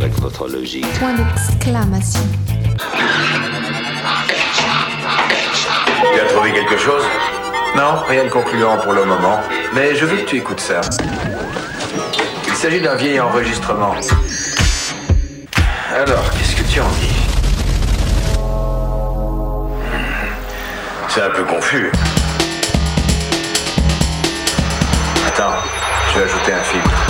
avec votre logique. Point d'exclamation. Tu as trouvé quelque chose? Non, rien de concluant pour le moment. Mais je veux que tu écoutes ça. Il s'agit d'un vieil enregistrement. Alors, qu'est-ce que tu en dis? C'est un peu confus. Attends, je vais ajouter un filtre.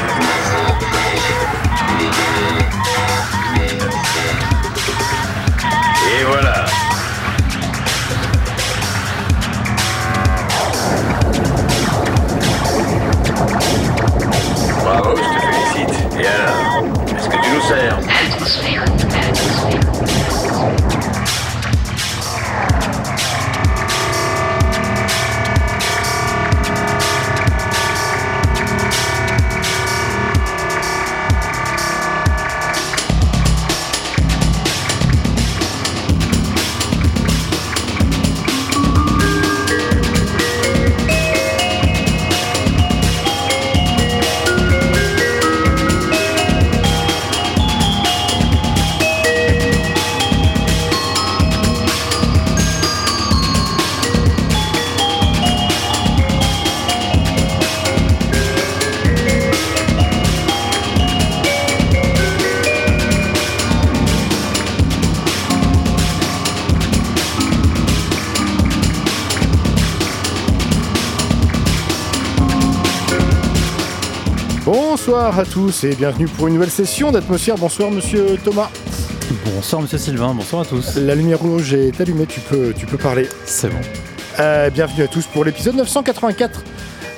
Est-ce que tu nous sers? Bonsoir à tous et bienvenue pour une nouvelle session d'Atmosphère. Bonsoir monsieur Thomas. Bonsoir Monsieur Sylvain, bonsoir à tous. La lumière rouge est allumée, tu peux, tu peux parler. C'est bon. Euh, bienvenue à tous pour l'épisode 984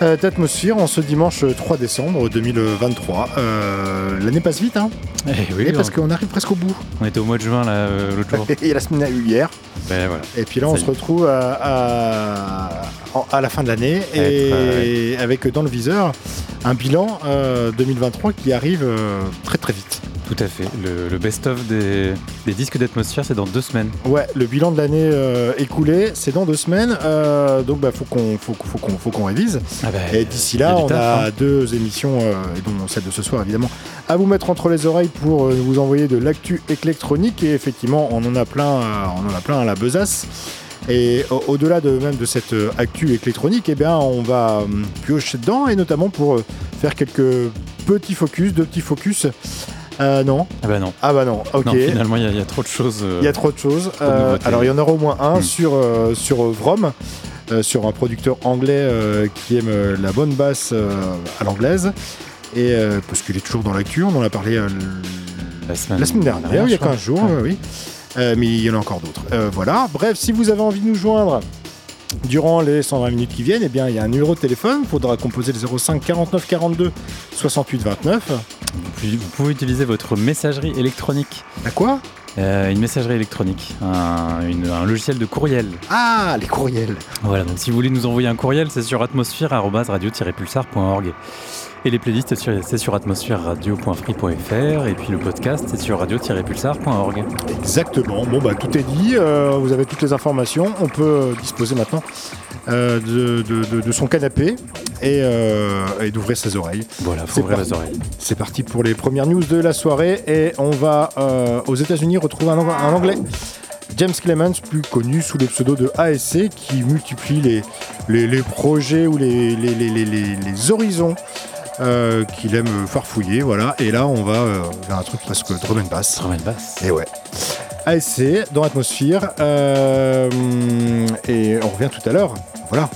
euh, d'Atmosphère en ce dimanche 3 décembre 2023. Euh, L'année passe vite, hein Eh oui, Et parce qu'on arrive presque au bout. on était au mois de juin là euh, l'autre jour. Et la semaine a eu hier. ben voilà. Et puis là, Ça on se retrouve à, à- en- à la fin de l'année et avec dans le viseur un bilan euh, 2023 qui arrive euh, très très vite. Tout à fait. Le, le best-of des, des disques d'atmosphère, c'est dans deux semaines. Ouais, le bilan de l'année euh, écoulée, c'est dans deux semaines, euh, donc bah faut qu'on faut, qu'on- faut qu'on faut qu'on révise. Ah bah, Et d'ici là, on taf, a hein. deux émissions, euh, et dont celle de ce soir évidemment, à vous mettre entre les oreilles pour euh, vous envoyer de l'actu électronique. Et effectivement, on en a plein, euh, on en a plein à la besace. Et au- au-delà de même de cette euh, actu électronique, eh bien, on va euh, piocher dedans, et notamment pour euh, faire quelques petits focus, deux petits focus. Euh, non, Ah bah non. ah bah non, ok. Non, finalement, il y, a- il y a trop de choses. euh, Il y a trop de choses. Trop Euh, alors il y en aura au moins un Hmm. sur, sur Vrom, sur un producteur anglais qui aime la bonne basse à l'anglaise. Et parce qu'il est toujours dans l'actu, on en a parlé la semaine, la semaine dernière, il y a je crois. 15 jours, Ouais. euh, oui. Euh, mais il y en a encore d'autres. Euh, voilà. Bref, si vous avez envie de nous joindre durant les 120 minutes qui viennent, eh bien, il y a un numéro de téléphone. Il faudra composer le 05 49 42 68 29. Puis vous pouvez utiliser votre messagerie électronique. À quoi? Euh, une messagerie électronique, un, une- un logiciel de courriel. Ah, les courriels. Voilà, donc si vous voulez nous envoyer un courriel, c'est sur atmosphère-radio-pulsar.org. Et les playlists, c'est sur, c'est sur atmosphère-radio.free.fr. Et puis le podcast, c'est sur radio-pulsar.org. Exactement. Bon, bah, tout est dit. Euh, vous avez toutes les informations. On peut euh, disposer maintenant euh, de, de- de- de son canapé et, euh, et d'ouvrir ses oreilles. Voilà, faut C'est ouvrir parti. les oreilles. C'est parti pour les premières news de la soirée et on va euh, aux États-Unis retrouver un, Ang- un anglais. James Clemens, plus connu sous le pseudo de ASC, qui multiplie les, les, les projets ou les, horizons euh, qu'il aime farfouiller. Voilà. Et là, on va euh, vers un truc drum and bass. Drum and bass. Et ouais. ASC dans l'atmosphère. euh, et on revient tout à l'heure. Voilà.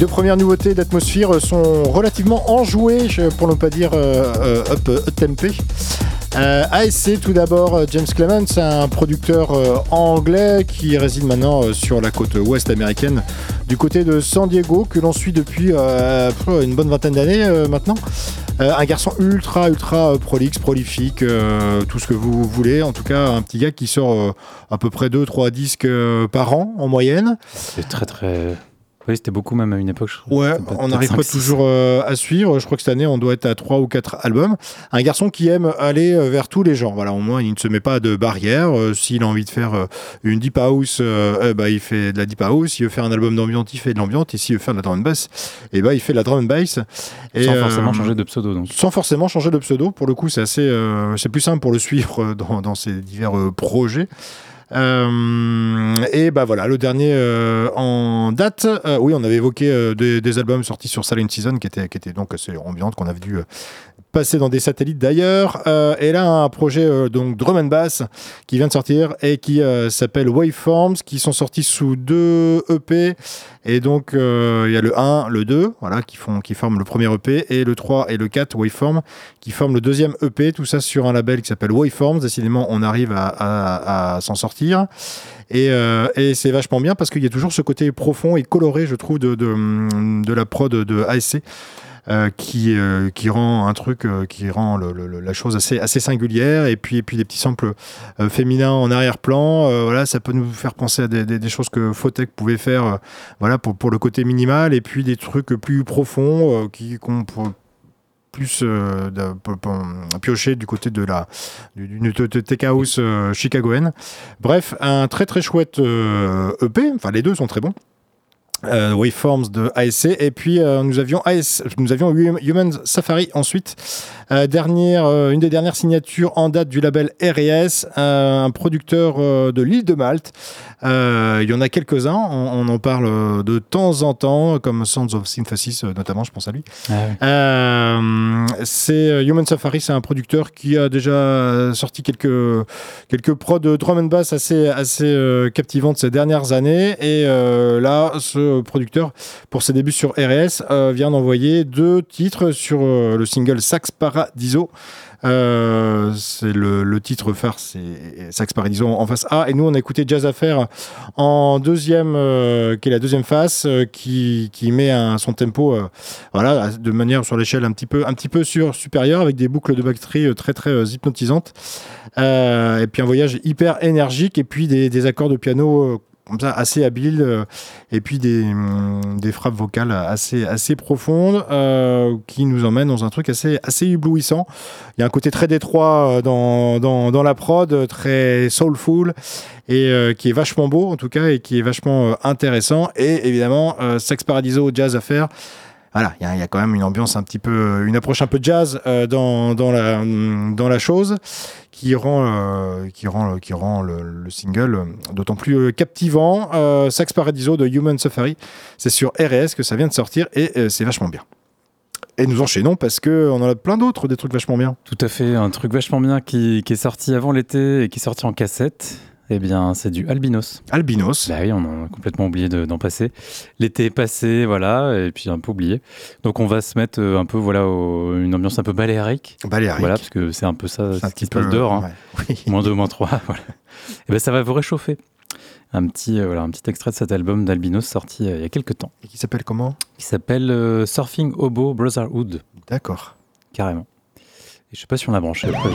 Deux premières nouveautés d'atmosphère sont relativement enjouées, pour ne pas dire up, up tempé. Euh, ASC tout d'abord, James Clements, un producteur euh, anglais qui réside maintenant euh, sur la côte ouest américaine, du côté de San Diego, que l'on suit depuis une bonne vingtaine d'années maintenant. un garçon ultra, ultra prolixe, prolifique, tout ce que vous voulez. En tout cas, un petit gars qui sort à peu près 2-3 disques par an en moyenne. C'est très, très oui, c'était beaucoup même à une époque. ouais, on n'arrive pas toujours euh, à suivre. Je crois que cette année, on doit être à 3 ou 4 albums. Un garçon qui aime aller euh, vers tous les genres. Voilà, au moins, il ne se met pas de barrière. Euh, s'il a envie de faire une deep house, ben, il fait de la deep house. S'il veut faire un album d'ambiance, il fait de l'ambiance. Et s'il veut faire de la drum and bass, eh ben, il fait de la drum and bass. Et, sans forcément changer de pseudo. Donc. Sans forcément changer de pseudo. Pour le coup, c'est assez, c'est plus simple pour le suivre dans, dans ses divers projets. Euh, et bah voilà, le dernier euh, en date. Euh, oui, on avait évoqué des, albums sortis sur Silent Season qui étaient, donc assez ambiantes, qu'on avait dû passer dans des satellites d'ailleurs. et là, un projet donc drum and bass qui vient de sortir et qui s'appelle Waveforms, qui sont sortis sous deux EP. Et donc, il y a le 1, le 2, voilà, qui, font, qui forment le premier EP, et le 3 et le 4, Waveform, qui forment le deuxième EP. Tout ça sur un label qui s'appelle Waveforms. Décidément, on arrive à, s'en sortir euh, et, c'est vachement bien parce qu'il y a toujours ce côté profond et coloré, je trouve, de, de, la prod de ASC. Euh, qui, euh, qui rend un truc qui rend la chose assez, assez singulière et puis, et puis des petits samples féminins en arrière-plan voilà ça peut nous faire penser à des, choses que Fotech pouvait faire voilà pour, pour le côté minimal et puis des trucs plus profonds qui qu'on plus euh, piocher du côté de la du, tech house euh, chicagoenne. Bref, un très très chouette EP. E enfin, les deux sont très bons. Euh, Waveforms de ASC et puis nous avions AS, nous avions Human Safari ensuite. Dernière une des dernières signatures en date du label R&S un producteur de l'île de Malte. Euh, il y en a quelques-uns, on, en parle euh, de temps en temps, comme Sounds of Synthesis euh, notamment, je pense à lui. Ah c'est Human Safari, c'est un producteur qui a déjà sorti quelques, quelques prods de drum and bass assez, assez captivantes ces dernières années. Et là, ce producteur, pour ses débuts sur RS, vient d'envoyer deux titres sur le single Sax Paradiso. Euh, c'est le, titre phare, c'est Sax Paradiso en face A. Et nous, on a écouté Jazz Affair en deuxième, euh, qui est la deuxième face, euh, qui, qui, met son tempo, voilà, de manière sur l'échelle un petit peu, un petit peu sur, supérieure, avec des boucles de batterie très très hypnotisantes. et puis un voyage hyper énergique, et puis des accords de piano comme ça assez habile euh, et puis des, hum, des, frappes vocales assez, assez profondes euh, qui nous emmènent dans un truc assez, assez éblouissant. Il y a un côté très détroit euh, dans, dans, dans la prod, très soulful et qui est vachement beau en tout cas et qui est vachement intéressant. Et évidemment, Sex Paradiso Jazz à faire voilà, il y, a quand même une ambiance un petit peu, une approche un peu jazz dans, dans, la, dans la chose qui rend, euh, qui rend, qui rend le, single d'autant plus euh, captivant. Euh, Sax Paradiso de Human Safari, c'est sur RS que ça vient de sortir et c'est vachement bien. Et nous enchaînons parce que on en a plein d'autres, des trucs vachement bien. Tout à fait, un truc vachement bien qui, qui est sorti avant l'été et qui est sorti en cassette. Eh bien, c'est du Albinos. Albinos Bah oui, on a complètement oublié d'en passer. L'été est passé, voilà, et puis un peu oublié. Donc on va se mettre euh, un peu, voilà, une ambiance un peu baléarique. Baléarique. Voilà, parce que c'est un peu ça ce qui se passe dehors. Hein. Moins 2, moins 3, voilà. Et eh ben ça va vous réchauffer. Un petit, euh, voilà, un petit extrait de cet album d'Albinos sorti euh, il y a quelques temps. Et qui s'appelle comment? Qui s'appelle Surfing Hobo Brotherhood. D'accord. Carrément. Et je sais pas si on l'a branché après.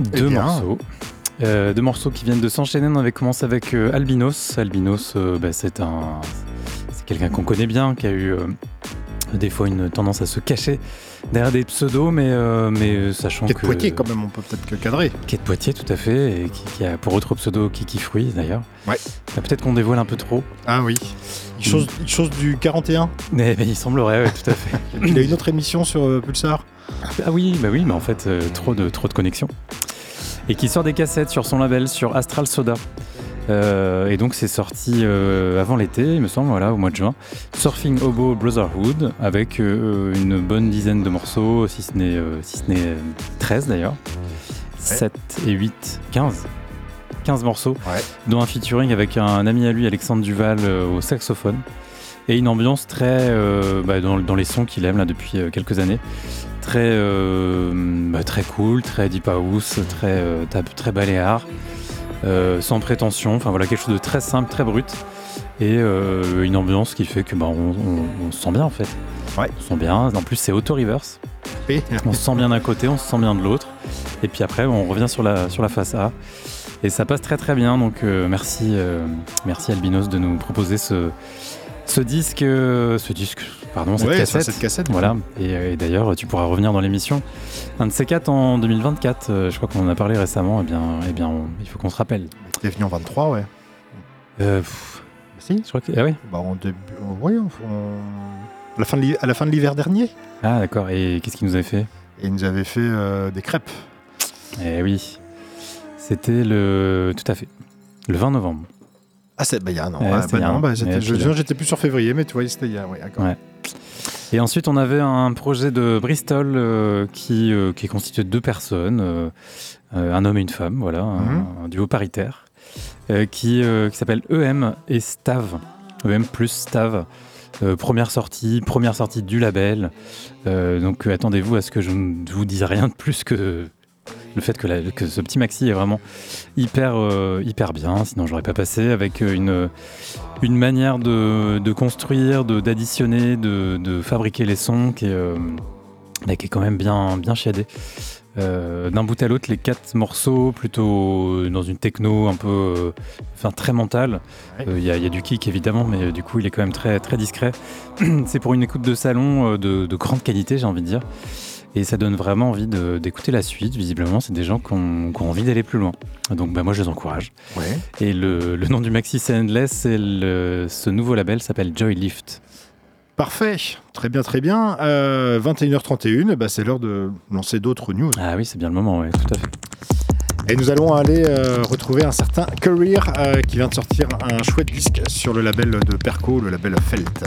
Bien, deux morceaux. Euh, deux morceaux qui viennent de s'enchaîner. On avait commencé avec euh, Albinos. Albinos, euh, bah, c'est un, c'est quelqu'un qu'on connaît bien, qui a eu des fois une tendance à se cacher derrière des pseudos, mais, mais sachant que. Poitiers, quand même, on peut peut-être que cadrer. Quête Poitiers, tout à fait, et qui, a pour autre pseudo Kiki Fruit d'ailleurs. Ouais. Bah, peut-être qu'on dévoile un peu trop. Ah oui. Chose, chose du 41 mais, Il semblerait, oui, tout à fait. il a une autre émission sur Pulsar Ah oui, bah oui, mais en fait, trop, de, trop de connexions et qui sort des cassettes sur son label, sur Astral Soda. Euh, et donc c'est sorti euh, avant l'été, il me semble, voilà, au mois de juin. Surfing Hobo Brotherhood, avec euh, une bonne dizaine de morceaux, si ce n'est si 13 d'ailleurs. 7 et 8, 15. 15 morceaux, dont un featuring avec un ami à lui, Alexandre Duval, au saxophone. Et une ambiance très bah, dans, dans, les sons qu'il aime là depuis quelques années très, euh, bah, très cool, très deep house, très, euh, très baléare, euh, sans prétention. Enfin voilà, quelque chose de très simple, très brut. Et une ambiance qui fait que bah, on, se sent bien en fait. Ouais. On se sent bien. En plus, c'est auto-reverse. on se sent bien d'un côté, on se sent bien de l'autre. Et puis après, on revient sur la, sur la face A. Et ça passe très très bien. Donc merci, merci Albinos de nous proposer ce, ce disque, ce disque, pardon, cette cassette. Cette cassette. Voilà. Et, d'ailleurs, tu pourras revenir dans l'émission. Un de ces quatre en 2024. Euh, je crois qu'on en a parlé récemment. Et eh bien, eh bien, il faut qu'on se rappelle. Tu es venu en 23, ouais. Euh, si. Je crois que. Ah oui. Bah, en début. Oui, la fin à la fin de l'hiver dernier. Ah d'accord. Et qu'est-ce qu'il nous avait fait? Et il nous avait fait euh, des crêpes. Eh oui. C'était le. Tout à fait. Le 20 novembre. Ah, c'est bah, il y a un an. Bah, bah, j'étais plus sur février, mais tu vois, c'était il y a. Ouais, Et ensuite, on avait un projet de Bristol euh, qui, euh, qui est constitué de deux personnes, euh, un homme et une femme, voilà, un, mhm. duo paritaire, qui, qui s'appelle EM et Stav. EM plus Stav. première sortie, première sortie du label. donc attendez-vous à ce que je ne vous dise rien de plus que le fait que, que, ce petit maxi est vraiment hyper, euh, hyper bien, sinon j'aurais pas passé, avec euh, une, une manière de, de construire, d'additionner, de, de, fabriquer les sons qui est, euh, bah, qui est quand même bien, bien chiadé. D'un bout à l'autre, les quatre morceaux, plutôt dans une techno un peu, enfin très mentale. Il y, y, a du kick évidemment, mais du coup il est quand même très, très discret. C'est pour une écoute de salon de grande qualité, j'ai envie de dire. Et ça donne vraiment envie d'écouter la suite. Visiblement, c'est des gens qui ont, envie d'aller plus loin. Donc, bah, moi, je les encourage. Et le, nom du maxi, c'est Endless. Et ce nouveau label s'appelle Joylift. Parfait, très bien, très bien. 21h31, euh, bah, c'est l'heure de lancer d'autres news. Ah oui, c'est bien le moment, ouais, tout à fait. Et nous allons aller euh, retrouver un certain Career euh, qui vient de sortir un chouette disque sur le label de Perco, le label Felt.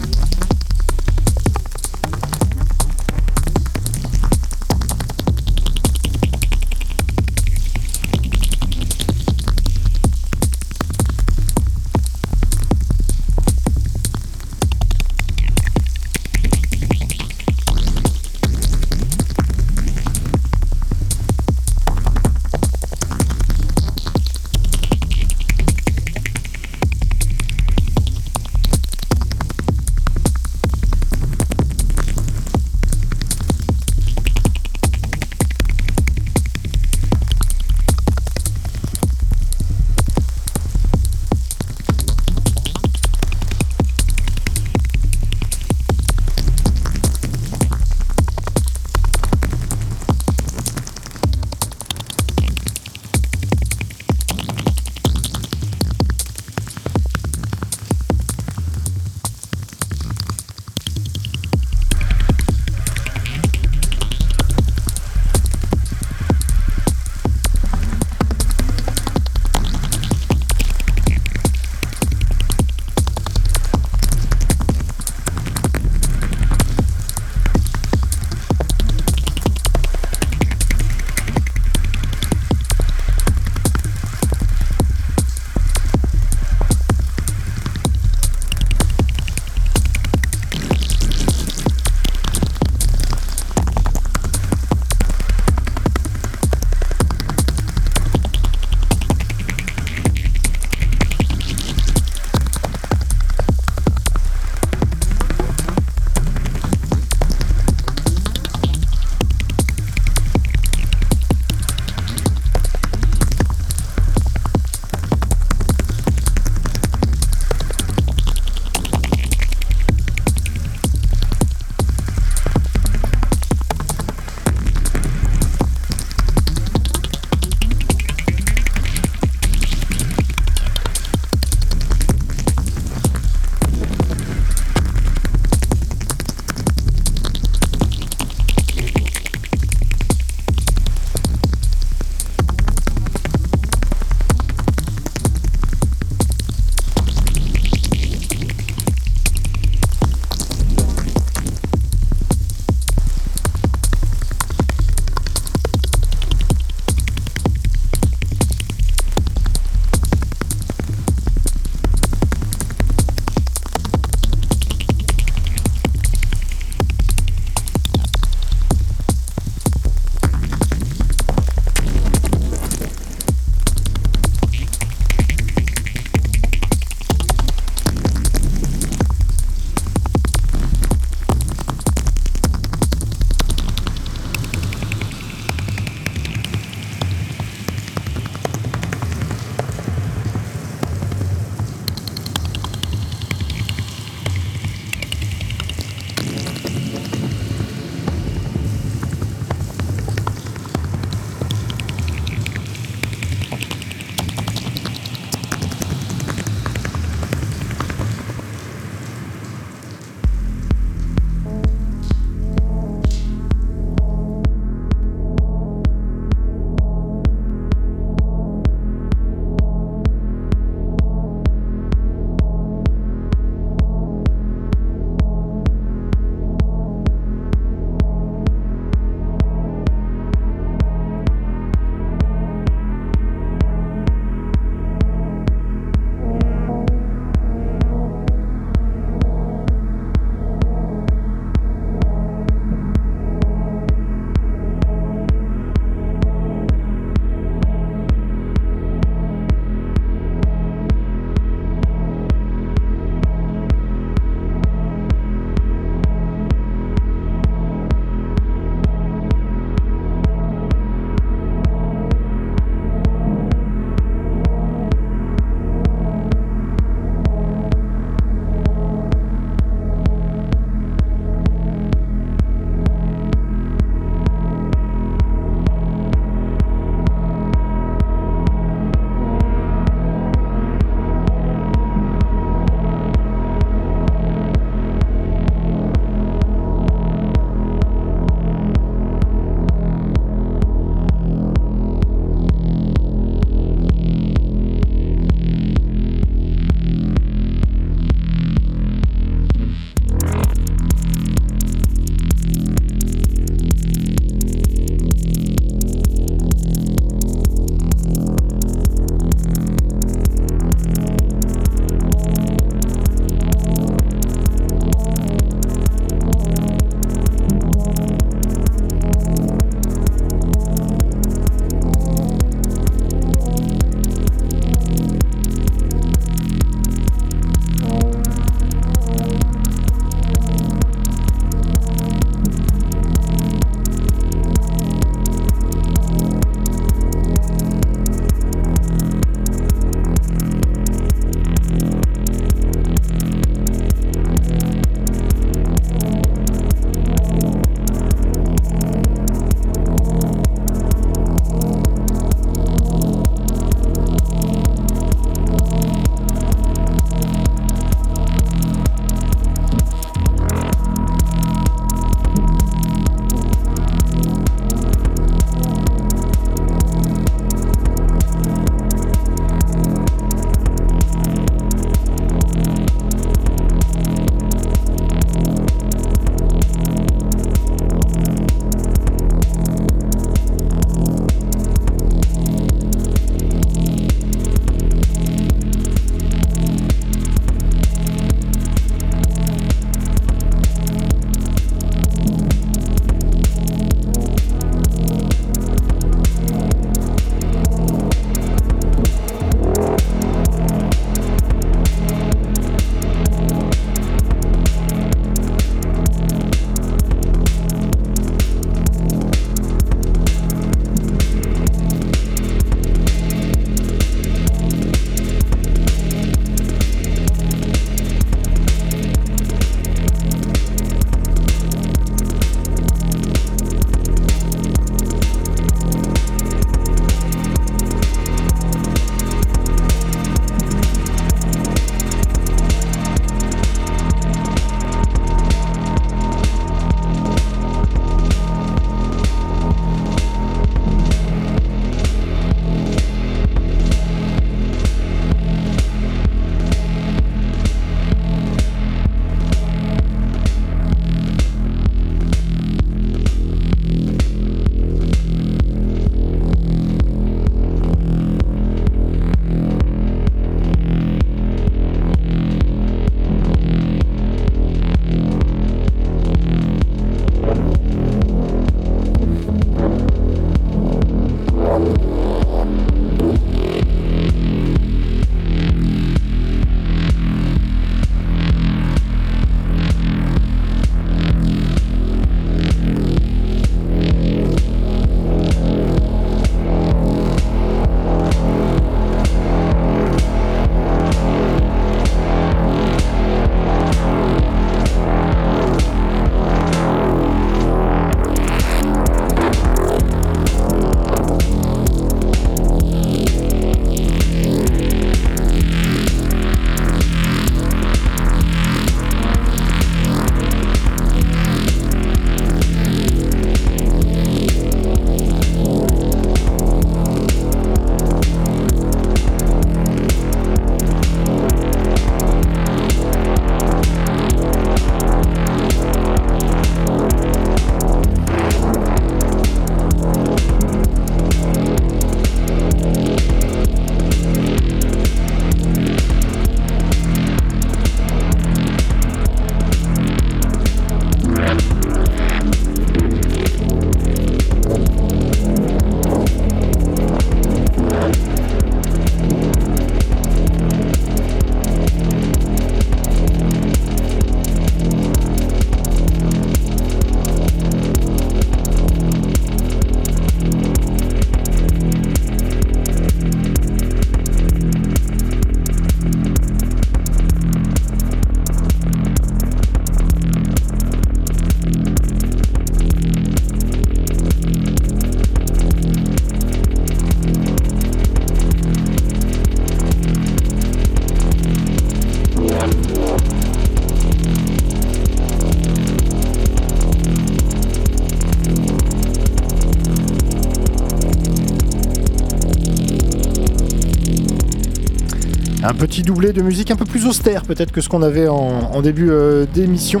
Petit doublé de musique un peu plus austère peut-être que ce qu'on avait en, début d'émission.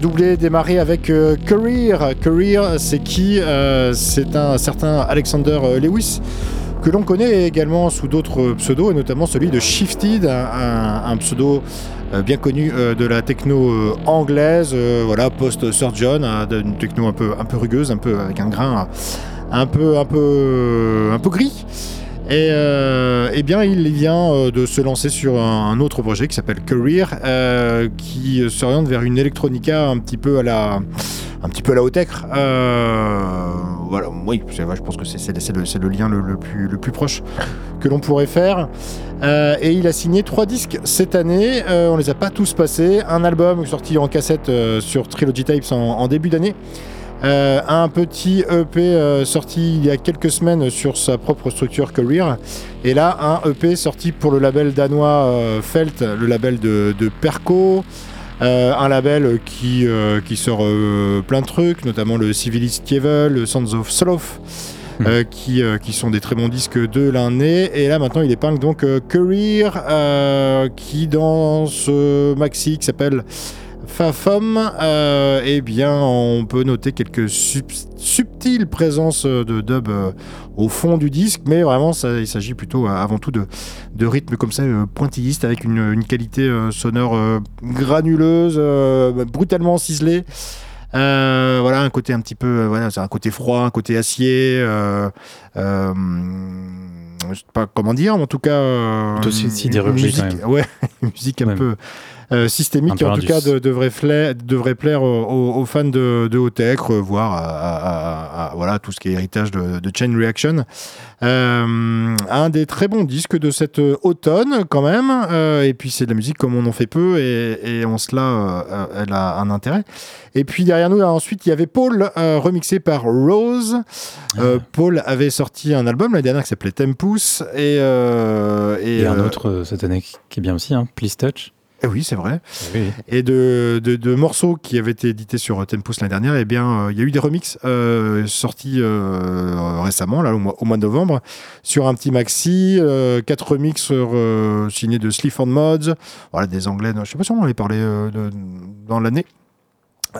doublé démarré avec Career. Career, c'est qui C'est un certain Alexander Lewis que l'on connaît également sous d'autres pseudos, et notamment celui de Shifted, un, pseudo euh, bien connu euh, de la techno euh, anglaise, voilà, post-surgeon, hein, une techno un peu, un peu rugueuse, un peu avec un grain un peu, un peu, un peu gris. Et eh bien, il vient de se lancer sur un, autre projet qui s'appelle Career, qui s'oriente vers une electronica un petit peu à la, un petit peu à la haute voilà, oui, je pense que c'est le, lien le, plus, le plus proche que l'on pourrait faire. Euh, et il a signé trois disques cette année. Euh, on les a pas tous passés. Un album sorti en cassette euh, sur Trilogy Tapes en, début d'année. Un petit EP sorti il y a quelques semaines sur sa propre structure Career. Et là, un EP sorti pour le label danois Felt, le label de, de Perco. Euh, un label qui, euh, qui sort euh, plein de trucs, notamment le Civilist Kievel, le Sons of Sloth. Hmm. qui, qui, sont des très bons disques de l'année. Et là maintenant il épingle donc Career qui dans ce maxi qui s'appelle Fafom, euh, eh bien, on peut noter quelques subtiles présences de dub euh, au fond du disque, mais vraiment, ça, il s'agit plutôt euh, avant tout de, de rythmes comme ça, pointillistes, avec une, qualité sonore granuleuse, brutalement ciselée. voilà un côté un petit peu voilà c'est un côté froid un côté acier euh, euh, je sais pas comment dire mais en tout cas musique, ouais musique un peu euh, systémique qui en tout cas devrait, plaire aux, fans de, de tech voire à, voilà, tout ce qui est héritage de, Chain Reaction. Euh, un des très bons disques de cet automne quand même, euh, et puis c'est de la musique comme on en fait peu, et, en cela elle a un intérêt. Et puis derrière nous, ensuite, il y avait Paul, remixé par Rose. Ah. Paul avait sorti un album l'année dernière qui s'appelait Tempus. Et, et, un autre cette année qui est bien aussi, hein, Please Touch. Eh oui, c'est vrai. Et de, de, morceaux qui avaient été édités sur Tempus l'année dernière, eh bien, euh, il y a eu des remixes euh, sortis euh, récemment, là, au mois, de novembre, sur un petit maxi, quatre remixes signés de Sleep on Mods, voilà, des anglais, je sais pas si on en avait parlé dans l'année.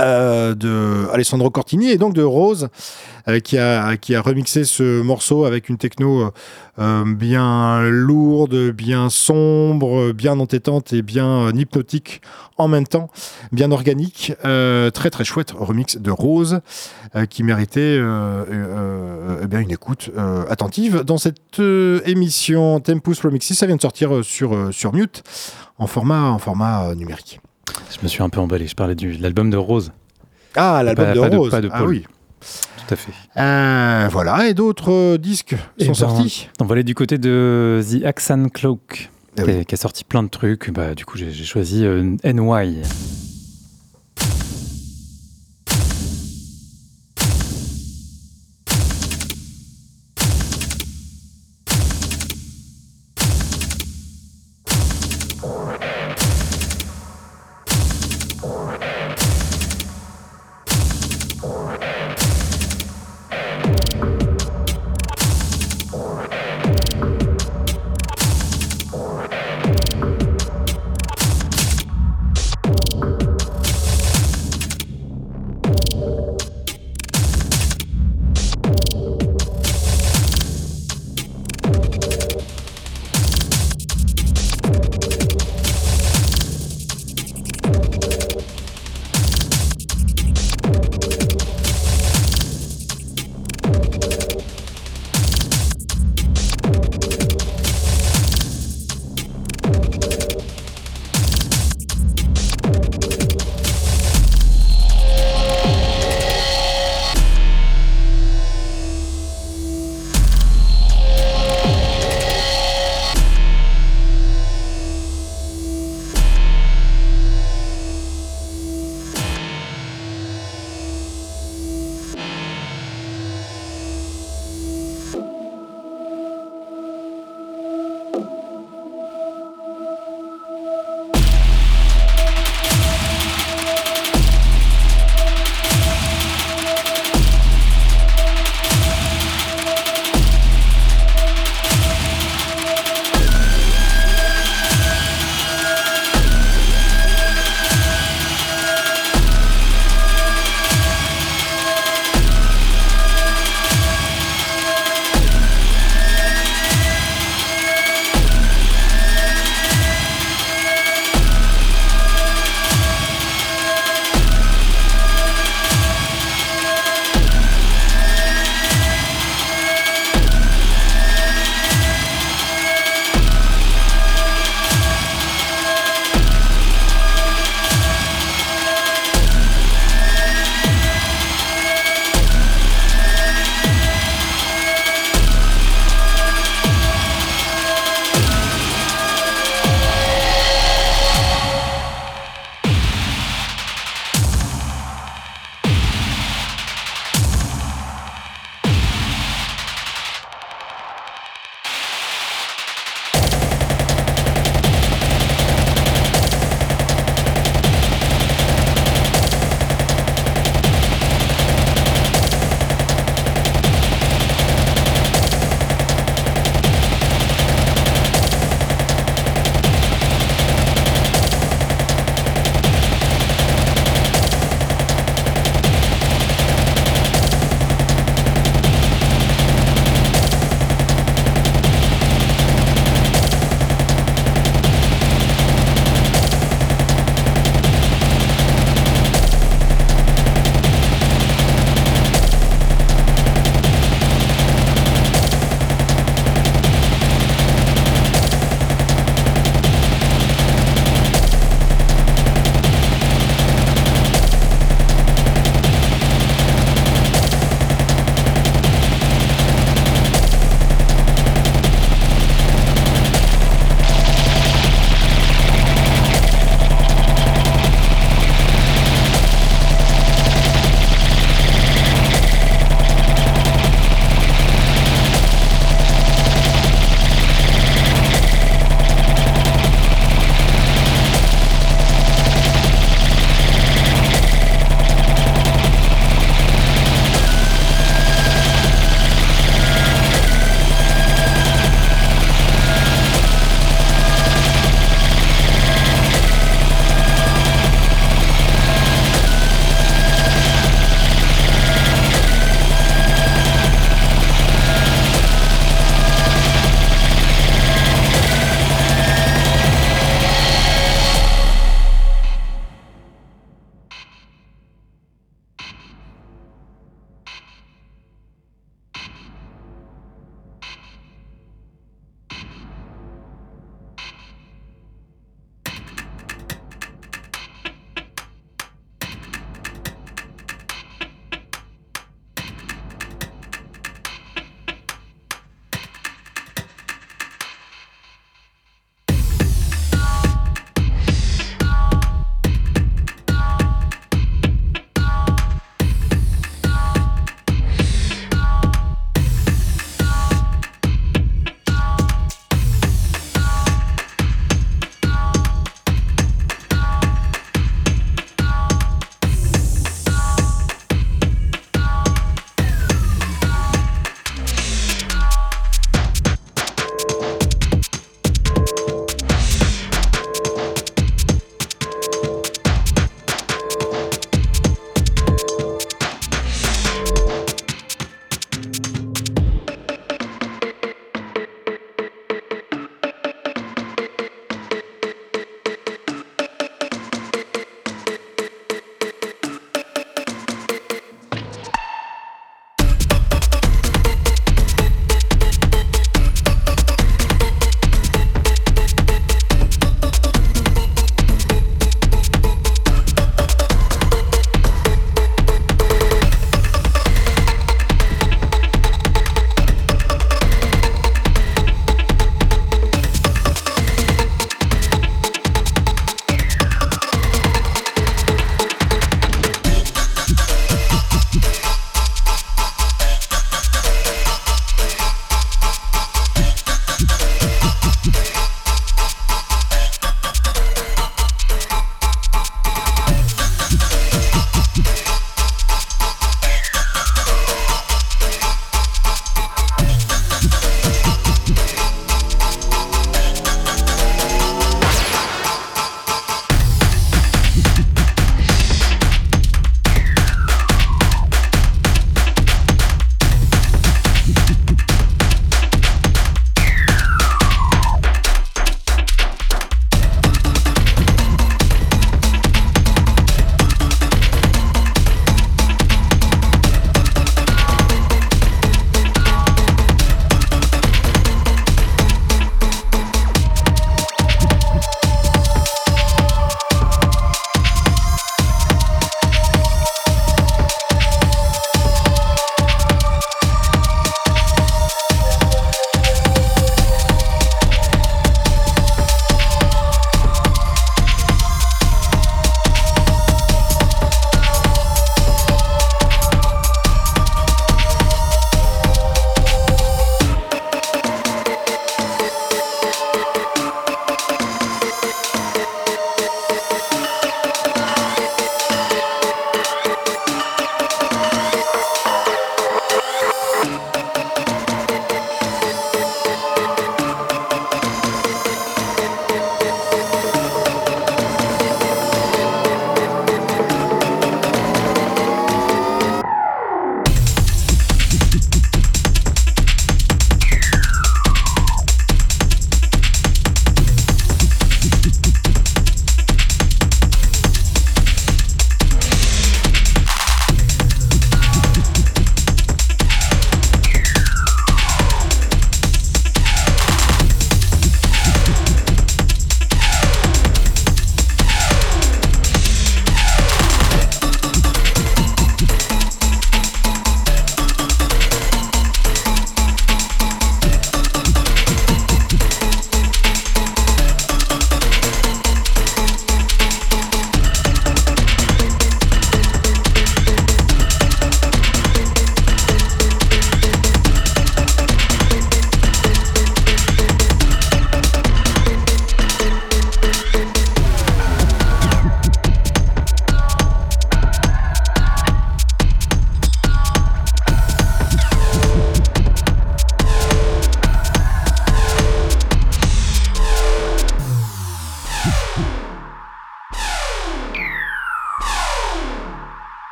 Euh, de Alessandro Cortini et donc de Rose euh, qui, a, qui a remixé ce morceau avec une techno euh, bien lourde, bien sombre, bien entêtante et bien hypnotique en même temps, bien organique. très très chouette remix de Rose qui méritait eh bien une écoute attentive. Dans cette émission Tempus Remixes, ça vient de sortir sur, sur Mute en en format numérique. Je me suis un peu emballé. Je parlais de l'album de Rose. Ah, l'album de Rose. pas de ah oui. Tout à fait. Euh, voilà, et d'autres euh, disques eh sont ben, sortis. On va aller du côté de The Axan Cloak, ah qui, a sorti plein de trucs. Bah, du coup, j'ai choisi euh, NY.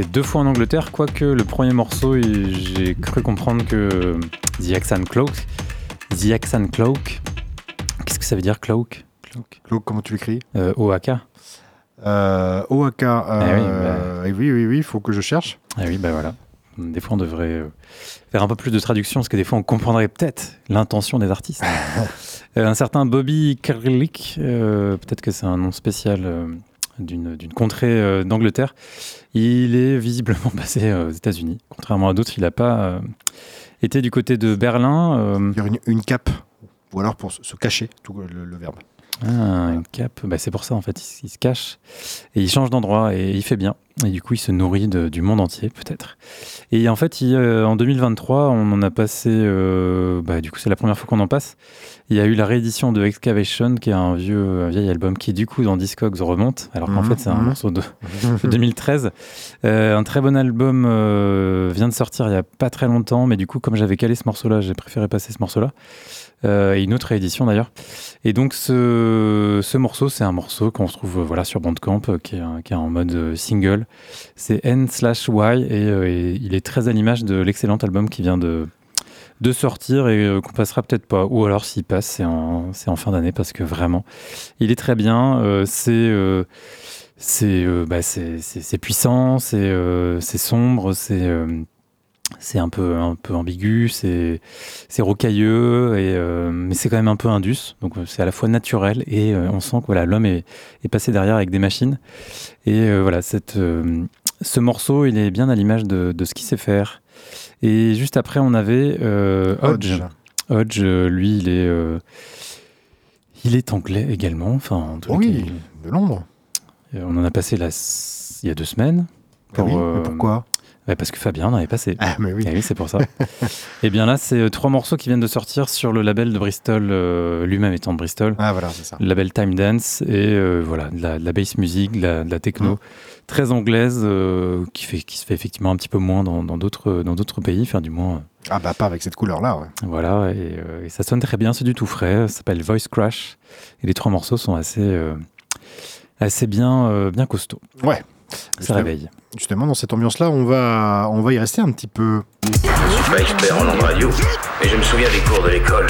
Été deux fois en Angleterre, quoique le premier morceau, j'ai cru comprendre que The Axan Cloak. The Axan Cloak. Qu'est-ce que ça veut dire cloak? Cloak. Claude, comment tu l'écris? Euh, OAK. euh, OAK. euh, oui, oui, oui, il faut que je cherche. Ah oui, bah voilà. Des fois, on devrait euh, faire un peu plus de traduction, parce que des fois, on comprendrait peut-être l'intention des artistes. Euh, un certain Bobby Kerlick, euh, peut-être que c'est un nom spécial euh, d'une contrée euh, d'Angleterre. Il est visiblement basé euh, aux États-Unis. Contrairement à d'autres, il n'a pas euh, été du côté de Berlin. une, une cape. Ou alors pour se cacher, tout le verbe. Ah, une cape, bah, c'est pour ça en fait, il, se cache et il change d'endroit et il fait bien. Et du coup, il se nourrit de- du monde entier peut-être. Et en fait, il, euh, en 2023, on en a passé, euh, bah, du coup, c'est la première fois qu'on en passe. Il y a eu la réédition de Excavation, qui est un vieux, un vieil album qui, du coup, dans Discogs remonte, alors qu'en Mhm, fait, c'est un mhm. morceau de, de 2013. Euh, un très bon album vient de sortir il y a pas très longtemps, mais du coup, comme j'avais calé ce morceau-là, j'ai préféré passer ce morceau-là. Euh, et une autre réédition d'ailleurs. Et donc ce, ce morceau, c'est un morceau qu'on retrouve euh, voilà, sur Bandcamp, euh, qui est, en mode single. C'est N slash Y et, il est très à l'image de l'excellent album qui vient de, sortir et euh, qu'on passera peut-être pas. Ou alors s'il passe, c'est en, fin d'année parce que vraiment, il est très bien. Bah, c'est- puissant, c'est sombre, c'est c'est un peu, un peu ambigu, c'est c'est rocailleux, et, euh, mais c'est quand même un peu indus. Donc euh, c'est à la fois naturel et euh, on sent que voilà, l'homme est, est passé derrière avec des machines. Et euh, voilà, cette, ce morceau, il est bien à l'image de, de ce qu'il sait faire. Et juste après, on avait Hodge. Hodge. Lui, il est, il est anglais également. Enfin, en tout cas, Oui, il- de Londres. on en a passé là, s- il y a deux semaines. Ah oui, mais pourquoi? Ouais, parce que Fabien en avait passé. Ah, mais oui. Eh oui, c'est pour ça. Et bien là, c'est euh, trois morceaux qui viennent de sortir sur le label de Bristol, euh, lui-même étant de Bristol, Ah, voilà, c'est ça. le label Time Dance, et euh, voilà, de la, de la bass music, de la, de la techno, Mm. très anglaise, euh, qui, fait, qui se fait effectivement un petit peu moins dans d'autres dans d'autres pays, enfin du moins, Ah, bah, pas avec cette couleur-là, ouais. voilà, et, et ça sonne très bien, c'est du tout frais, ça s'appelle Voice Crash, et les trois morceaux sont assez, assez bien, bien costauds. Ouais. Ça réveille. Justement, dans cette ambiance-là, on va, on va y rester un petit peu. Je suis pas expert en ondes radio, mais je me souviens des cours de l'école.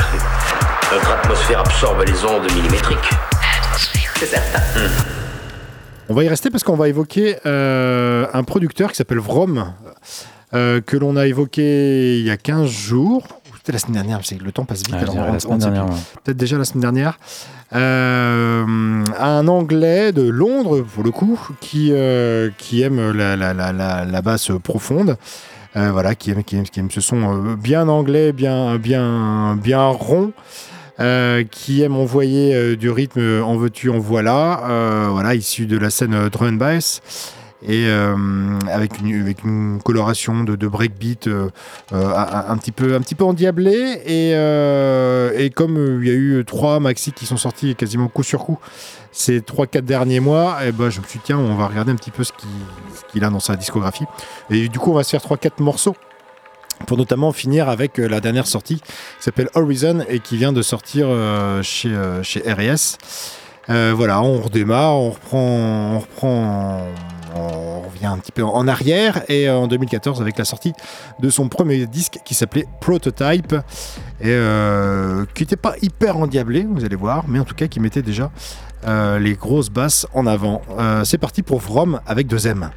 Notre atmosphère absorbe les ondes millimétriques. C'est certain. On va y rester parce qu'on va évoquer euh, un producteur qui s'appelle Vrom, euh, que l'on a évoqué il y a 15 jours. C'était la semaine dernière, c'est le temps passe vite. Alors on- la semaine dernière. ouais. peut-être déjà la semaine dernière. Euh, un Anglais de Londres, pour le coup, qui, euh, qui aime la, la, la, basse profonde. Euh, voilà, qui aime, qui, aime, qui aime ce son bien anglais, bien, bien, bien rond. euh, qui aime envoyer euh, du rythme en veux-tu, en voilà, voilà, issu de la scène drum and bass, et euh, avec, une, coloration de, breakbeat euh, euh, un, petit peu, un petit peu endiablé, et, comme il y a eu trois maxi qui sont sortis quasiment coup sur coup ces 3-4 derniers mois, et ben, je me suis dit, tiens, on va regarder un petit peu ce qu'il a dans sa discographie. Et du coup, on va se faire 3-4 morceaux pour notamment finir avec la dernière sortie qui s'appelle Horizon et qui vient de sortir chez, chez. Euh, voilà, on redémarre, on reprend, on revient un petit peu en arrière et euh, en 2014 avec la sortie de son premier disque qui s'appelait Prototype et euh, qui n'était pas hyper endiablé, vous allez voir, mais en tout cas qui mettait déjà euh, les grosses basses en avant. C'est parti pour From avec deux M.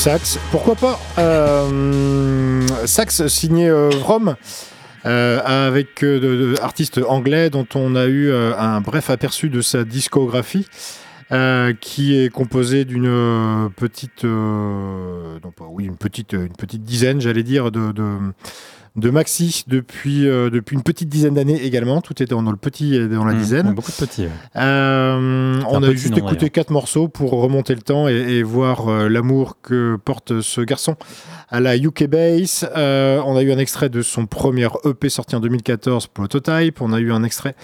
sax. Pourquoi pas Sax signé Rome avec de, artistes anglais dont on a eu un bref aperçu de sa discographie. qui est composée d'une petite, oui, petite, dizaine, j'allais dire, de Maxi depuis, euh, depuis une petite dizaine d'années également. Tout était dans le petit et dans la mmh, dizaine. Beaucoup de petits. Euh, on a juste écouté quatre morceaux pour remonter le temps et, voir euh, l'amour que porte ce garçon à la UK Bass. on a eu un extrait de son premier EP sorti en 2014, Prototype. On a eu un extrait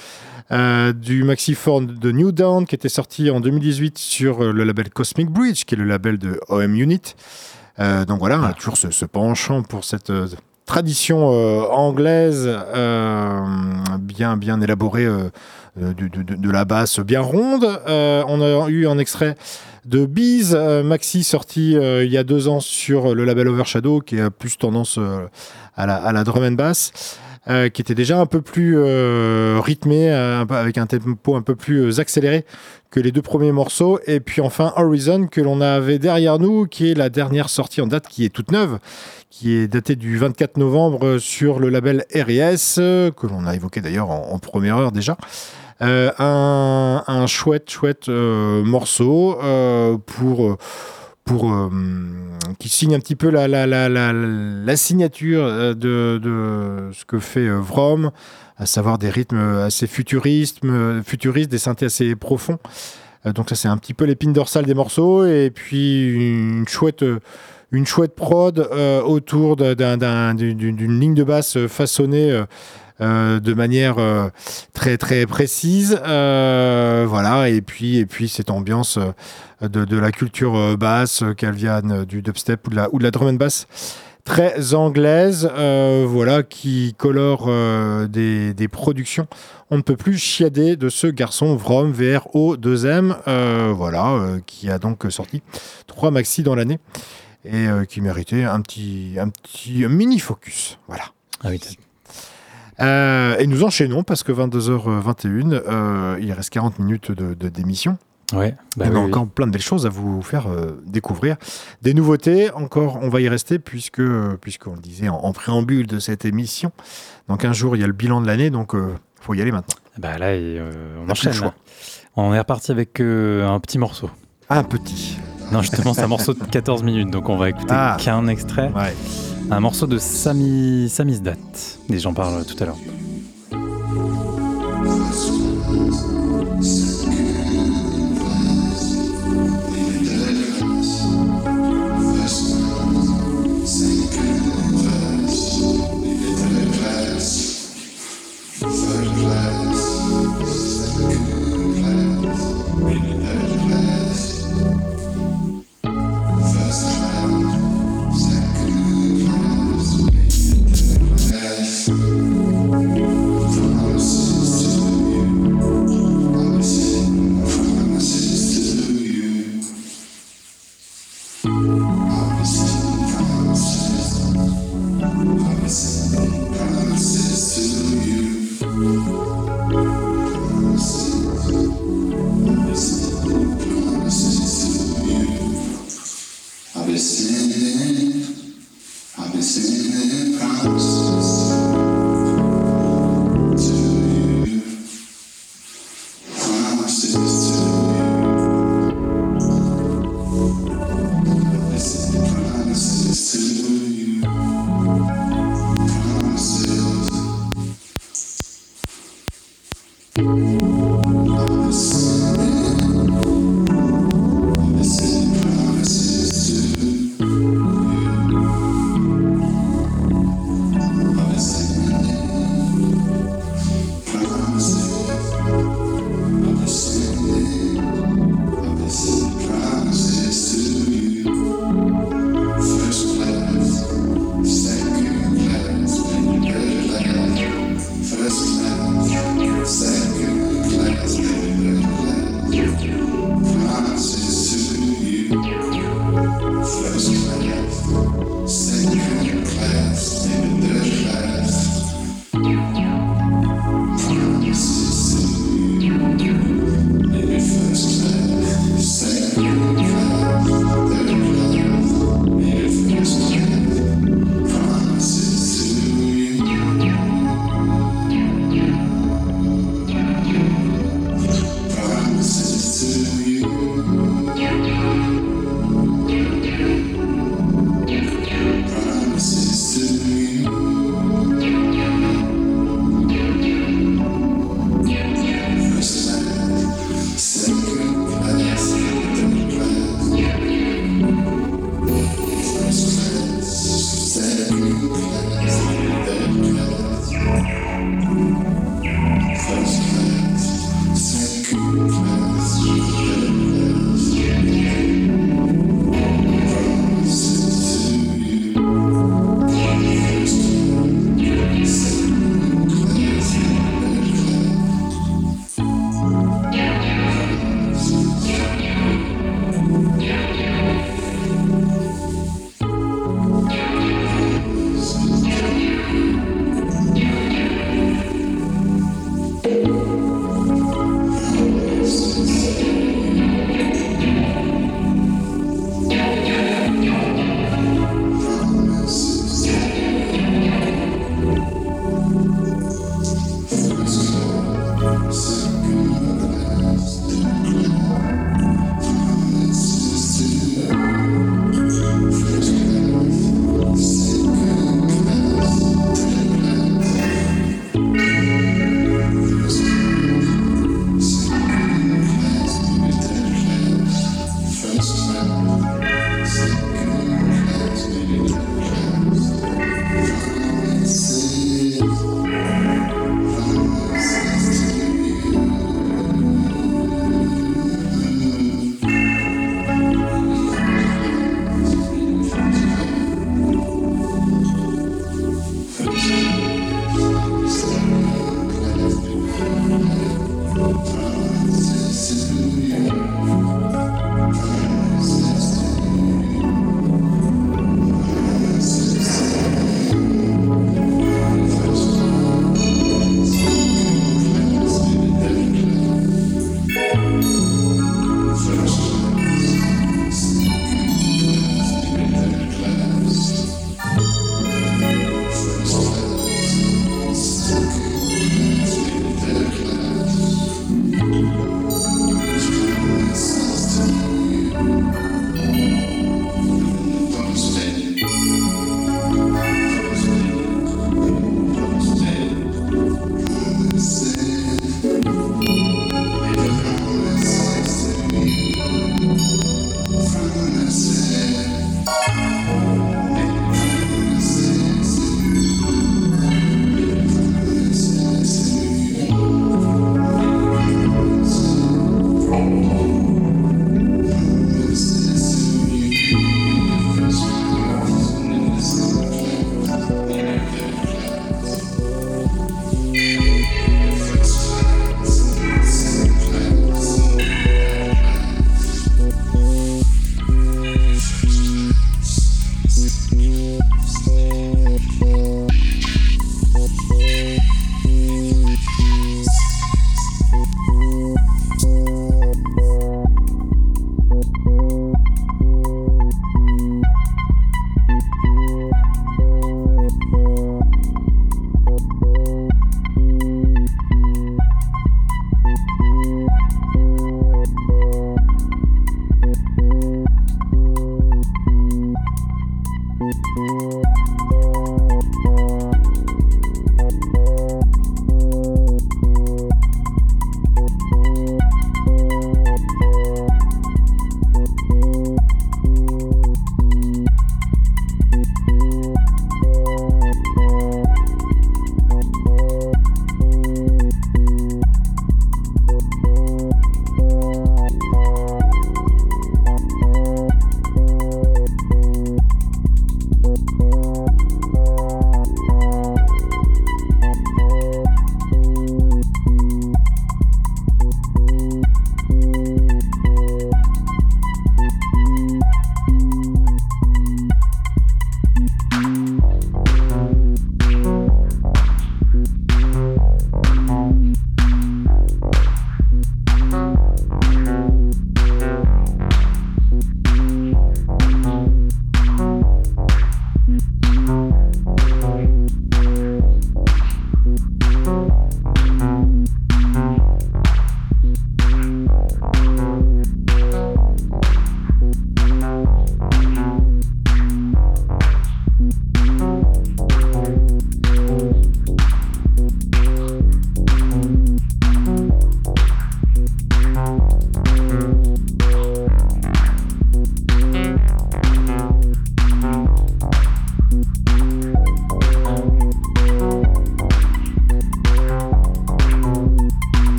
du Maxi Maxiform de New Dawn qui était sorti en 2018 sur le label Cosmic Bridge, qui est le label de OM Unit. donc voilà, on a toujours ce, ce penchant pour cette tradition euh, anglaise euh, bien, bien élaborée euh, de, la basse bien ronde. on a eu un extrait de Bees, Maxi sorti il y a deux ans sur le label Overshadow, qui a plus tendance à, la, à la drum and bass. Qui était déjà un peu plus rythmé, avec un tempo un peu plus accéléré que les deux premiers morceaux. Et puis enfin Horizon que l'on avait derrière nous, qui est la dernière sortie en date, qui est toute neuve, qui est datée du 24 novembre sur le label RS, que l'on a évoqué d'ailleurs en, première heure déjà. Euh, un, chouette, chouette euh, morceau euh, pour pour qui signe un petit peu la, la, la, la signature de, de, ce que fait Vrom à savoir des rythmes assez futuristes, futuristes des synthés assez profonds. Euh, donc ça c'est un petit peu l'épine dorsale des morceaux et puis une chouette une chouette prod euh, autour d'une ligne de basse façonnée euh, de manière très très précise voilà et puis et puis cette ambiance de, la culture basse qu'elle vienne du dubstep ou de la, ou de la drum and bass très anglaise, euh, voilà, qui colore euh, des, productions. On ne peut plus chiader de ce garçon Vrom VRO 2M, euh, voilà, qui a donc sorti trois maxi dans l'année et qui méritait un petit, un petit mini focus, voilà. Ah oui. Et nous enchaînons parce que 22h21, il reste 40 minutes de d'émission. Ouais, bah on a encore plein de belles choses à vous faire euh, découvrir. Des nouveautés, encore, on va y rester puisque, puisqu'on le disait en, préambule de cette émission. Dans 15 jours, il y a le bilan de l'année, donc il euh, faut y aller maintenant. Bah là, euh, on enchaîne. On est reparti avec un petit morceau. Un petit. Non, justement, c'est un morceau de 14 minutes, donc on va écouter ah. qu'un extrait. Un morceau de Sami, Samizdat. Et j'en parle tout à l'heure.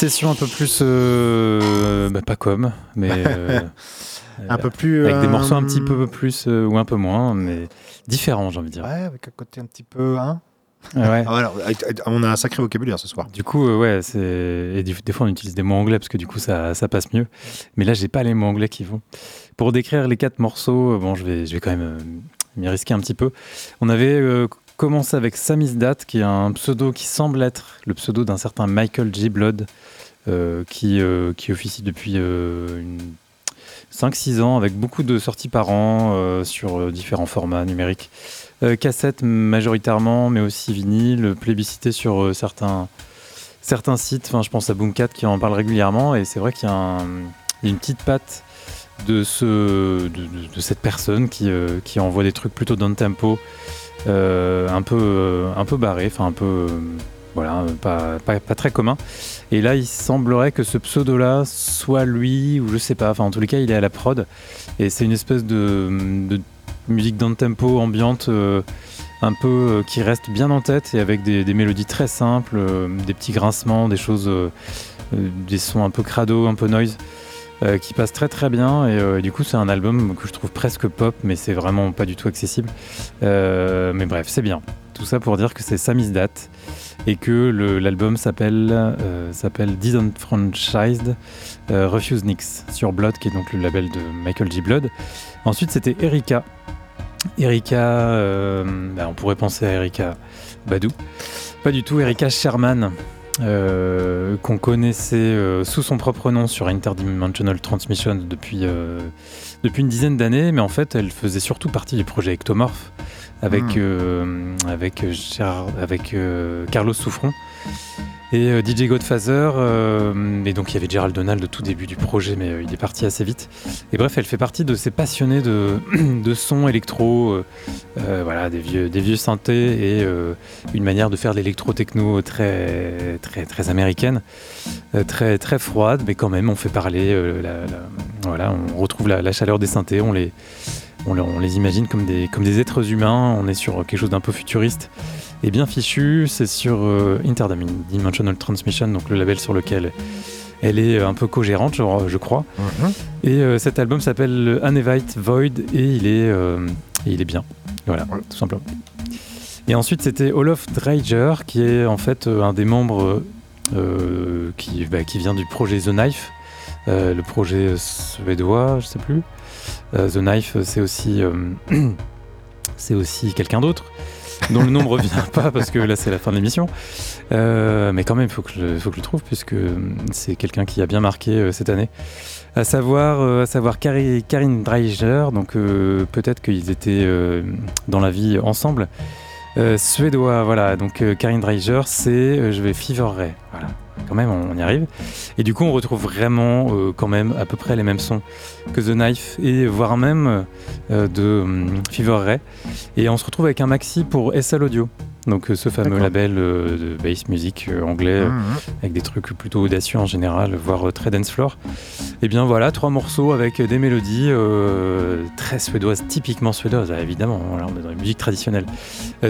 Session un peu plus. Bah, pas comme, mais. un peu plus. Avec des morceaux un petit peu plus ou un peu moins, mais différents, j'ai envie de dire. Ouais, avec un côté un petit peu. Hein Ouais. Ah on a un sacré vocabulaire ce soir. Du coup, ouais, c'est et des, fois on utilise des mots anglais parce que du coup ça, ça passe mieux. Mais là, j'ai pas les mots anglais qui vont. Pour décrire les quatre morceaux, bon, je vais, je vais quand même m'y risquer un petit peu. On avait commencé avec Samizdat, qui est un pseudo qui semble être le pseudo d'un certain Michael G. Blood, qui, qui officie depuis une 5-6 ans avec beaucoup de sorties par an sur différents formats numériques. Euh, cassette majoritairement, mais aussi vinyle, plébiscité sur euh, certains, certains sites. Enfin, je pense à Boomcat qui en parle régulièrement, et c'est vrai qu'il y, a une petite patte de, ce, de, cette personne qui, euh, qui, envoie des trucs plutôt down tempo, un peu, un peu barré, enfin un peu, voilà, pas, pas, très commun. Et là, il semblerait que ce pseudo-là soit lui, ou je sais pas. Enfin, en tous les cas, il est à la prod, et c'est une espèce de, musique dans tempo, ambiante, euh, un peu euh, qui reste bien en tête et avec des, mélodies très simples, euh, des petits grincements, des choses, des sons un peu crado, un peu noise. Qui passent très très bien. Et, du coup c'est un album que je trouve presque pop mais c'est vraiment pas du tout accessible. Mais bref c'est bien. Tout ça pour dire que c'est Samizdat et que l'album s'appelle s'appelle Disenfranchised Refuse Nix sur Blood qui est donc le label de Michael G. Blood. Ensuite c'était Erika. Erika, euh, bah, on pourrait penser à Erika Badou. Pas du tout, Erika Sherman, euh, qu'on connaissait euh, sous son propre nom sur Interdimensional Transmission depuis, depuis une dizaine d'années, mais en fait elle faisait surtout partie du projet Ectomorph avec, hmm. avec, avec Carlos Souffron et euh, DJ Godfather. Euh, et donc il y avait Gerald Donald au tout début du projet, mais euh, il est parti assez vite. Et bref, elle fait partie de ces passionnés de, sons électro, des vieux, synthés et une manière de faire de l'électro-techno très, très, américaine, très, très froide, mais quand même on fait parler, on retrouve la, chaleur des synthés, on les, on, on les imagine comme des, comme des êtres humains, on est sur quelque chose d'un peu futuriste est bien fichu. C'est sur euh, Interdimensional Transmission, donc le label sur lequel elle est un peu co-gérante, je, crois. Mhm. Et euh, cet album s'appelle Unevite Void et il est, euh, il est bien. Voilà, tout simplement. Et ensuite, c'était Olof Dreiger, qui est en fait euh, un des membres qui, bah, qui vient du projet The Knife, le projet suédois, je sais plus. The Knife, c'est aussi, c'est aussi quelqu'un d'autre dont le nom ne revient pas parce que là c'est la fin de l'émission. Euh, mais quand même, il faut, que je, faut que je le trouve puisque c'est quelqu'un qui a bien marqué euh, cette année. À savoir, euh, à savoir Karine donc peut-être qu'ils étaient dans la vie ensemble. suédois, voilà, donc Karine Dreiger, c'est Je vais Fever Ray. Voilà quand même, on, y arrive. Et du coup, on retrouve vraiment euh, quand même à peu près les mêmes sons que The Knife et voire même euh, de hum, Fever Ray. Et on se retrouve avec un maxi pour SL Audio. Donc euh, ce fameux label de bass music anglais mmh, mmh. avec des trucs plutôt audacieux en général, voire très dance floor. Et bien voilà, trois morceaux avec des mélodies très suédoises, typiquement suédoises, évidemment. Voilà, on est dans la musique traditionnelle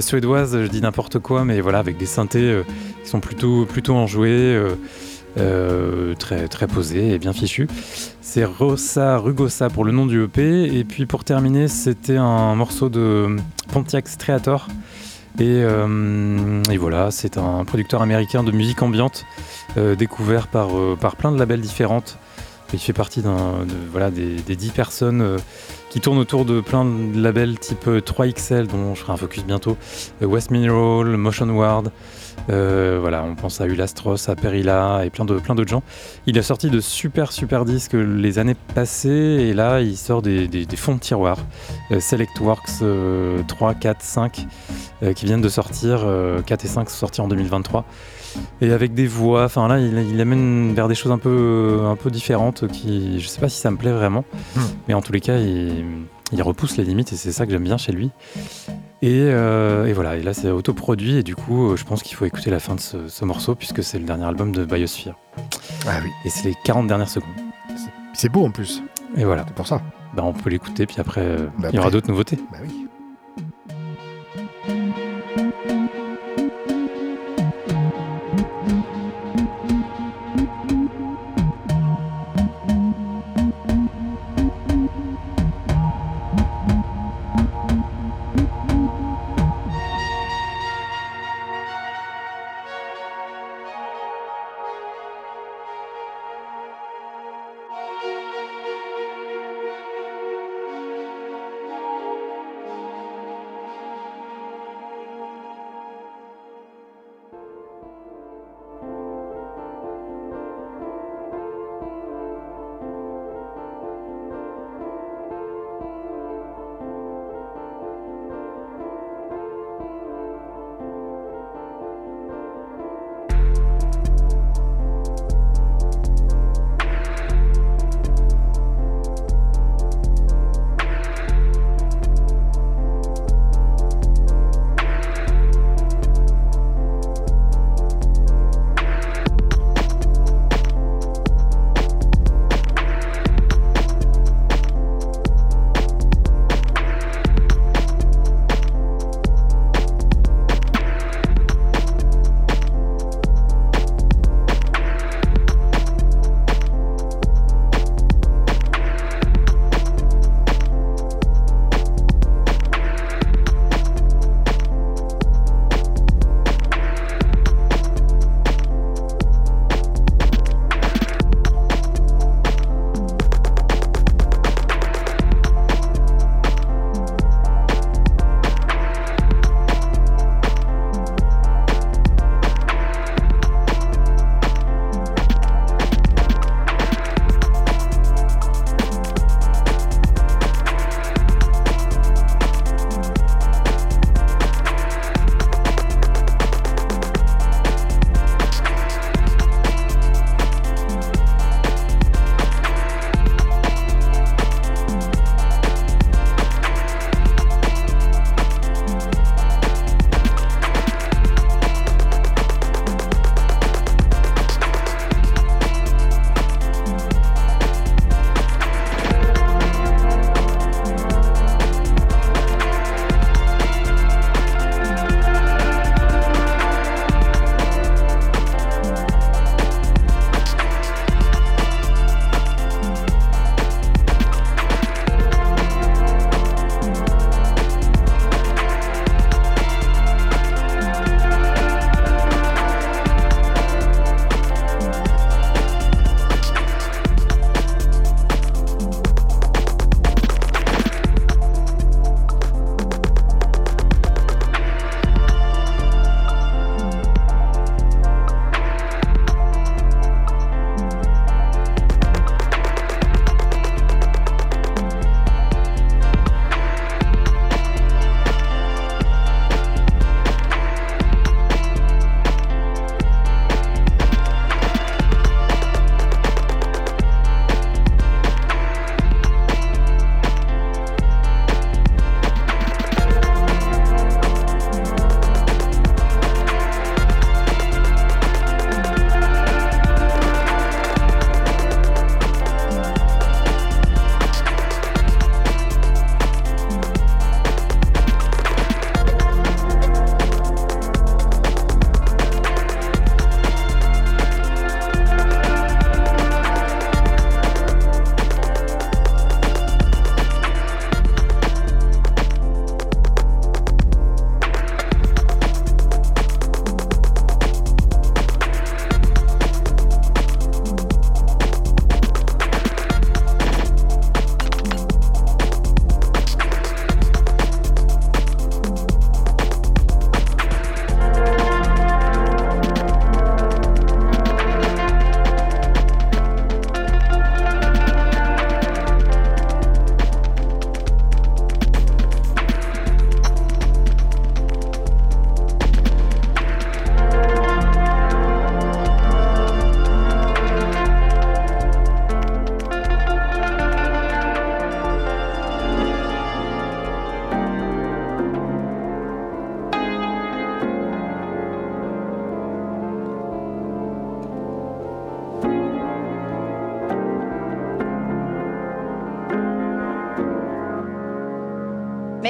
suédoise, je dis n'importe quoi, mais voilà, avec des synthés qui sont plutôt, plutôt enjoués, euh, euh, très, très posés et bien fichus. C'est Rosa Rugosa pour le nom du EP. Et puis pour terminer, c'était un morceau de Pontiac Streator. Et, euh, et, voilà, c'est un producteur américain de musique ambiante découvert par, par plein de labels différentes. Il fait partie d'un, voilà, des, des 10 personnes qui tournent autour de plein de labels type 3XL, dont je ferai un focus bientôt, West Mineral, euh, voilà, on pense à Ulastros, à Perilla et plein de plein d'autres gens. Il a sorti de super super disques les années passées et là il sort des, fonds de tiroir. Euh, Selectworks 3, 4, 5 qui viennent de sortir, 4 euh, et 5 sont sortis en 2023. Et avec des voix, enfin là il, amène vers des choses un peu, un peu différentes qui je sais pas si ça me plaît vraiment, hmm. mais en tous les cas il, il repousse les limites et c'est ça que j'aime bien chez lui. Euh, et, voilà, et là c'est autoproduit et du coup euh, je pense qu'il faut écouter la fin de ce, morceau puisque c'est le dernier album de Biosphere. Ah oui. Et c'est les 40 dernières secondes. C'est beau en plus. Et voilà. C'est pour ça. Bah, on peut l'écouter puis après euh, bah, il y aura d'autres nouveautés. Bah oui.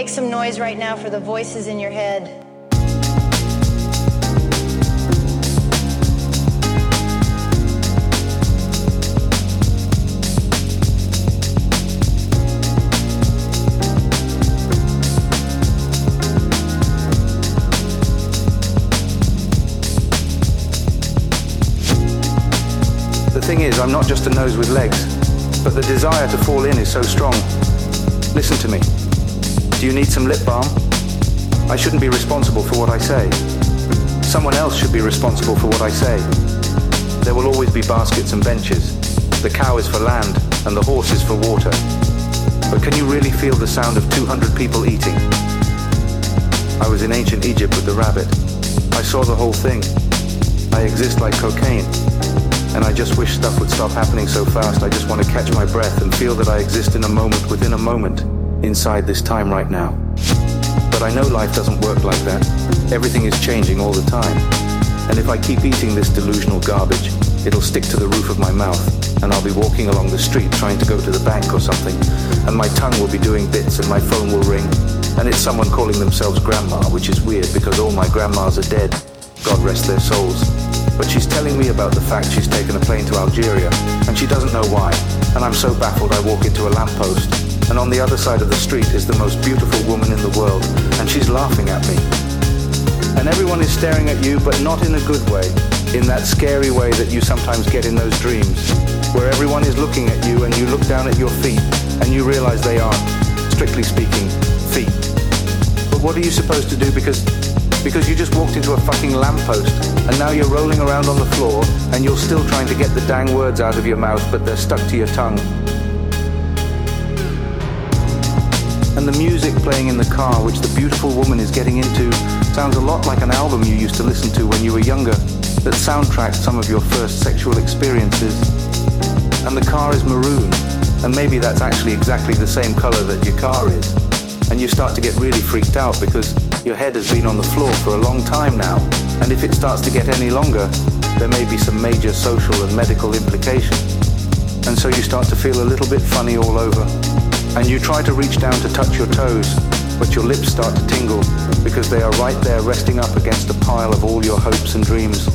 Make some noise right now for the voices in your head. The thing is, I'm not just a nose with legs, but the desire to fall in is so strong. Listen to me. Do you need some lip balm? I shouldn't be responsible for what I say. Someone else should be responsible for what I say. There will always be baskets and benches. The cow is for land, and the horse is for water. But can you really feel the sound of 200 people eating? I was in ancient Egypt with the rabbit. I saw the whole thing. I exist like cocaine. And I just wish stuff would stop happening so fast. I just want to catch my breath and feel that I exist in a moment within a moment inside this time right now. But I know life doesn't work like that. Everything is changing all the time. And if I keep eating this delusional garbage, it'll stick to the roof of my mouth, and I'll be walking along the street trying to go to the bank or something, and my tongue will be doing bits and my phone will ring, and it's someone calling themselves grandma, which is weird because all my grandmas are dead. God rest their souls. But she's telling me about the fact she's taken a plane to Algeria, and she doesn't know why. And I'm so baffled I walk into a lamppost, and on the other side of the street is the most beautiful woman in the world, and she's laughing at me. And everyone is staring at you, but not in a good way, in that scary way that you sometimes get in those dreams, where everyone is looking at you and you look down at your feet, and you realize they aren't, strictly speaking, feet. But what are you supposed to do because because you just walked into a fucking lamppost and now you're rolling around on the floor and you're still trying to get the dang words out of your mouth, but they're stuck to your tongue. And the music playing in the car, which the beautiful woman is getting into, sounds a lot like an album you used to listen to when you were younger, that soundtracked some of your first sexual experiences. And the car is maroon, and maybe that's actually exactly the same color that your car is. And you start to get really freaked out because your head has been on the floor for a long time now, and if it starts to get any longer, there may be some major social and medical implications. And so you start to feel a little bit funny all over. And you try to reach down to touch your toes, but your lips start to tingle because they are right there resting up against a pile of all your hopes and dreams.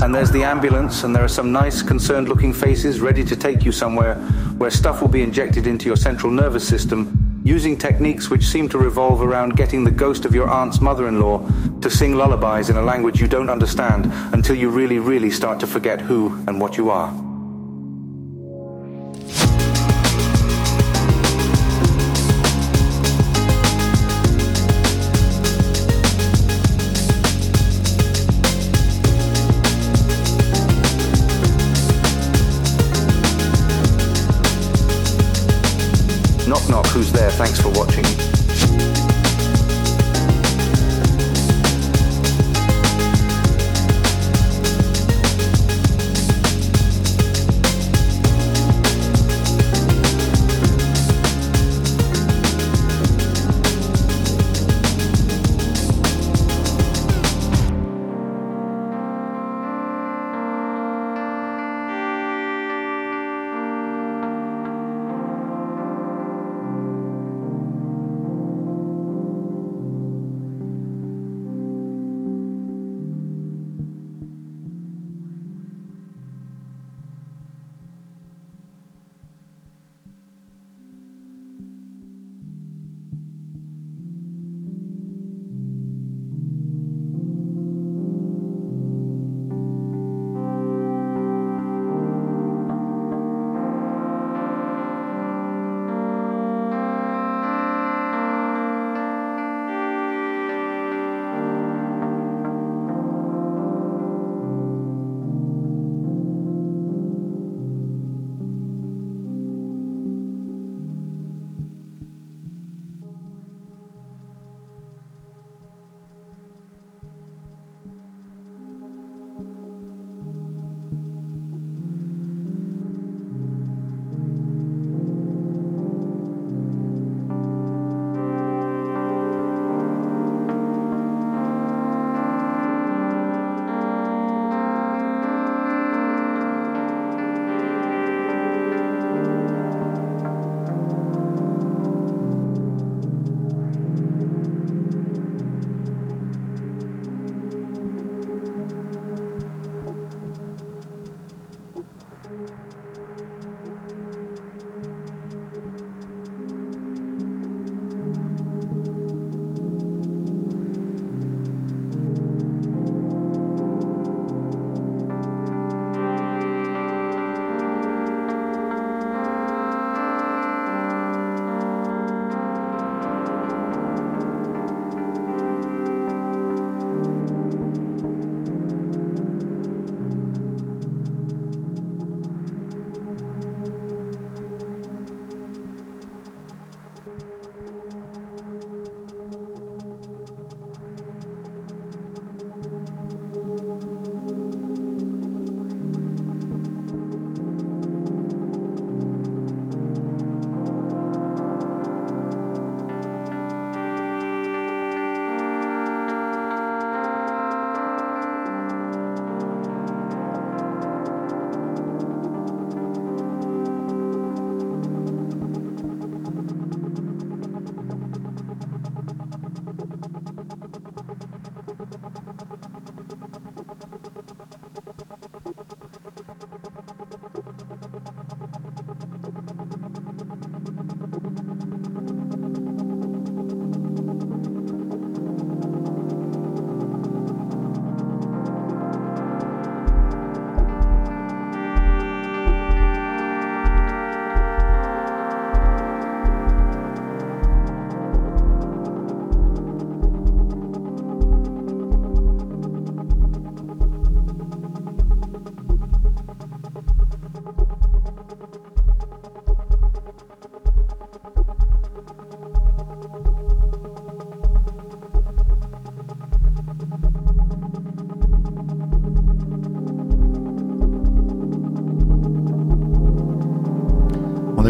And there's the ambulance, and there are some nice, concerned looking faces ready to take you somewhere where stuff will be injected into your central nervous system using techniques which seem to revolve around getting the ghost of your aunt's mother in law to sing lullabies in a language you don't understand until you really, really start to forget who and what you are. Thanks for watching.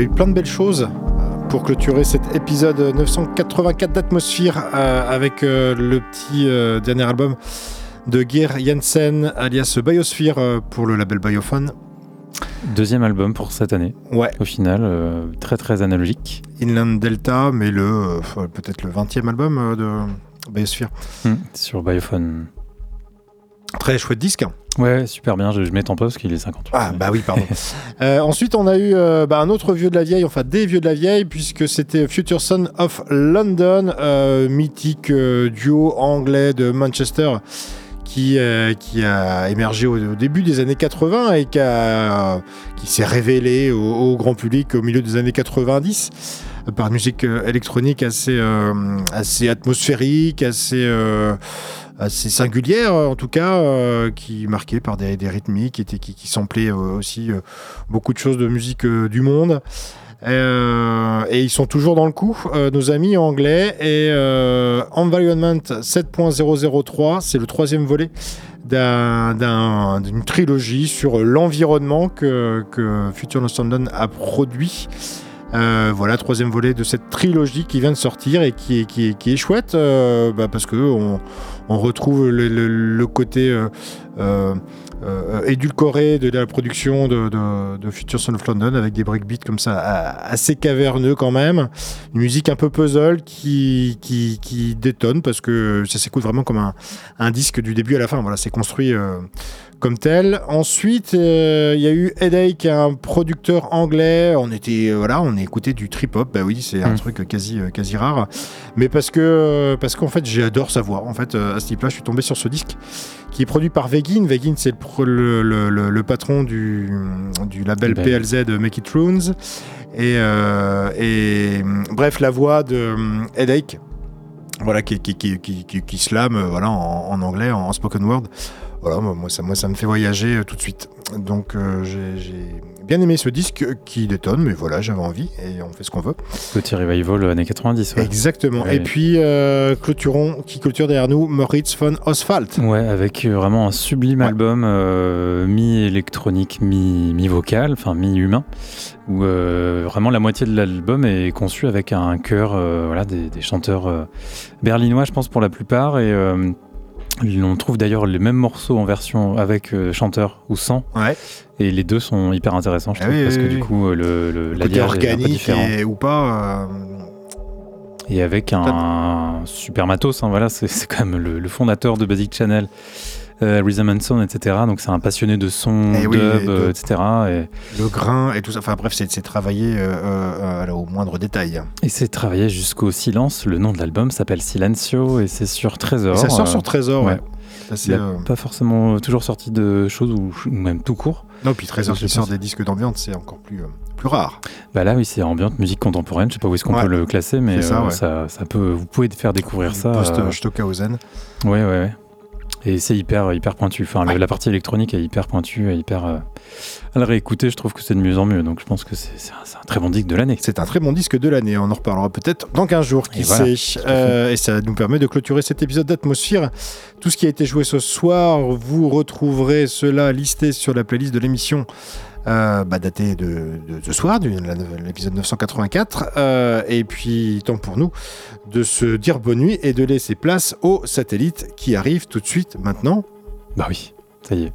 Eu plein de belles choses pour clôturer cet épisode 984 d'Atmosphère avec le petit dernier album de Geir Jensen alias Biosphere pour le label Biophone. Deuxième album pour cette année. Ouais. Au final, euh, très très analogique. Inland Delta, mais le euh, peut-être le 20e album euh, de Biosphere. Hmm, sur Biophone. Très chouette disque. Ouais, super bien. Je, je m'étends pas parce qu'il est 50. Ah, bah oui, pardon. ensuite, on a eu bah, un autre vieux de la vieille, enfin des vieux de la vieille, puisque c'était Future Son of London, mythique duo anglais de Manchester qui, euh, qui a émergé au, début des années 80 et qui, qui s'est révélé au, grand public au milieu des années 90 par une musique euh, électronique assez, euh, assez atmosphérique, assez, assez singulière en tout cas, qui marquée par des, des rythmiques et qui, qui samplait aussi beaucoup de choses de musique du monde. Euh, et ils sont toujours dans le coup, euh, nos amis anglais. Et euh, Environment 7.003, c'est le troisième volet d'une trilogie sur l'environnement que, que Future Lost London a produit. voilà, troisième volet de cette trilogie qui vient de sortir et qui qui qui est chouette bah parce que on, on retrouve le, côté euh, édulcoré de, la production de, Future Son of London avec des breakbeats comme ça assez caverneux quand même. Une musique un peu puzzle qui, qui, détonne parce que ça s'écoute vraiment comme un, un, disque du début à la fin. Voilà, c'est construit euh, comme tel. Ensuite, euh, il y a eu Headache, un producteur anglais. On était voilà, on écoutait du trip hop. Bah oui, c'est un mm. truc quasi quasi rare. Mais parce que parce qu'en fait, j'adore sa voix. En fait, à ce type-là, je suis tombé sur ce disque qui est produit par Vegin. Vegin, c'est le, le, le, patron du, du label PLZ Make It Runes. Et, euh, et, bref, la voix de Headache, voilà, qui, qui, qui, qui, qui slam voilà, en, en anglais, en spoken word voilà, moi ça, moi ça me fait voyager euh, tout de suite. Donc euh, j'ai bien aimé ce disque qui détonne, mais voilà, j'avais envie et on fait ce qu'on veut. Petit revival années 90. Ouais. Exactement. Et puis euh, clôturons, qui clôture derrière nous, Moritz von Oswald. Ouais, avec vraiment un sublime album mi-électronique, mi-vocal, enfin mi-humain, où vraiment la moitié de l'album est conçu avec un chœur, voilà, des, des chanteurs berlinois, je pense pour la plupart, et on trouve d'ailleurs les mêmes morceaux en version avec euh, chanteur ou sans. Ouais. Et les deux sont hyper intéressants, je ah trouve, parce que du coup, euh, le, le, la organique est ou pas. Euh, et avec un, super matos, hein, voilà, c'est quand même le, fondateur de Basic Channel euh, Rhythm and Sound, etc. Donc c'est un passionné de son, eh dub, euh, etc. Et... Le grain et tout ça. Enfin bref, c'est travaillé euh, euh, au moindre détail. Et c'est travaillé jusqu'au silence. Le nom de l'album s'appelle Silencio et c'est sur Trésor. ça sort sur Trésor, ouais. Il pas forcément toujours sorti de choses ou même tout court. Non, puis Trésor qui sort des disques d'ambiance, c'est encore plus, plus rare. Bah là, oui, c'est ambiante, musique contemporaine. Je sais pas où est-ce qu'on peut le classer, mais ça, ça, ça, peut, vous pouvez faire découvrir ça. Post-Stockhausen. Ouais, ouais, ouais. Et c'est hyper, hyper pointu. Enfin, la partie électronique est hyper pointue et hyper. Euh, à réécouter, je trouve que c'est de mieux en mieux. Donc je pense que c'est un, très bon disque de l'année. C'est un très bon disque de l'année. On en reparlera peut-être dans 15 jours, qui sait. Euh, et ça nous permet de clôturer cet épisode d'Atmosphère. Tout ce qui a été joué ce soir, vous retrouverez cela listé sur la playlist de l'émission euh, bah, daté de, ce soir, de l'épisode 984. Euh, et puis, temps pour nous de se dire bonne nuit et de laisser place au satellite qui arrive tout de suite maintenant. Bah oui, ça y est.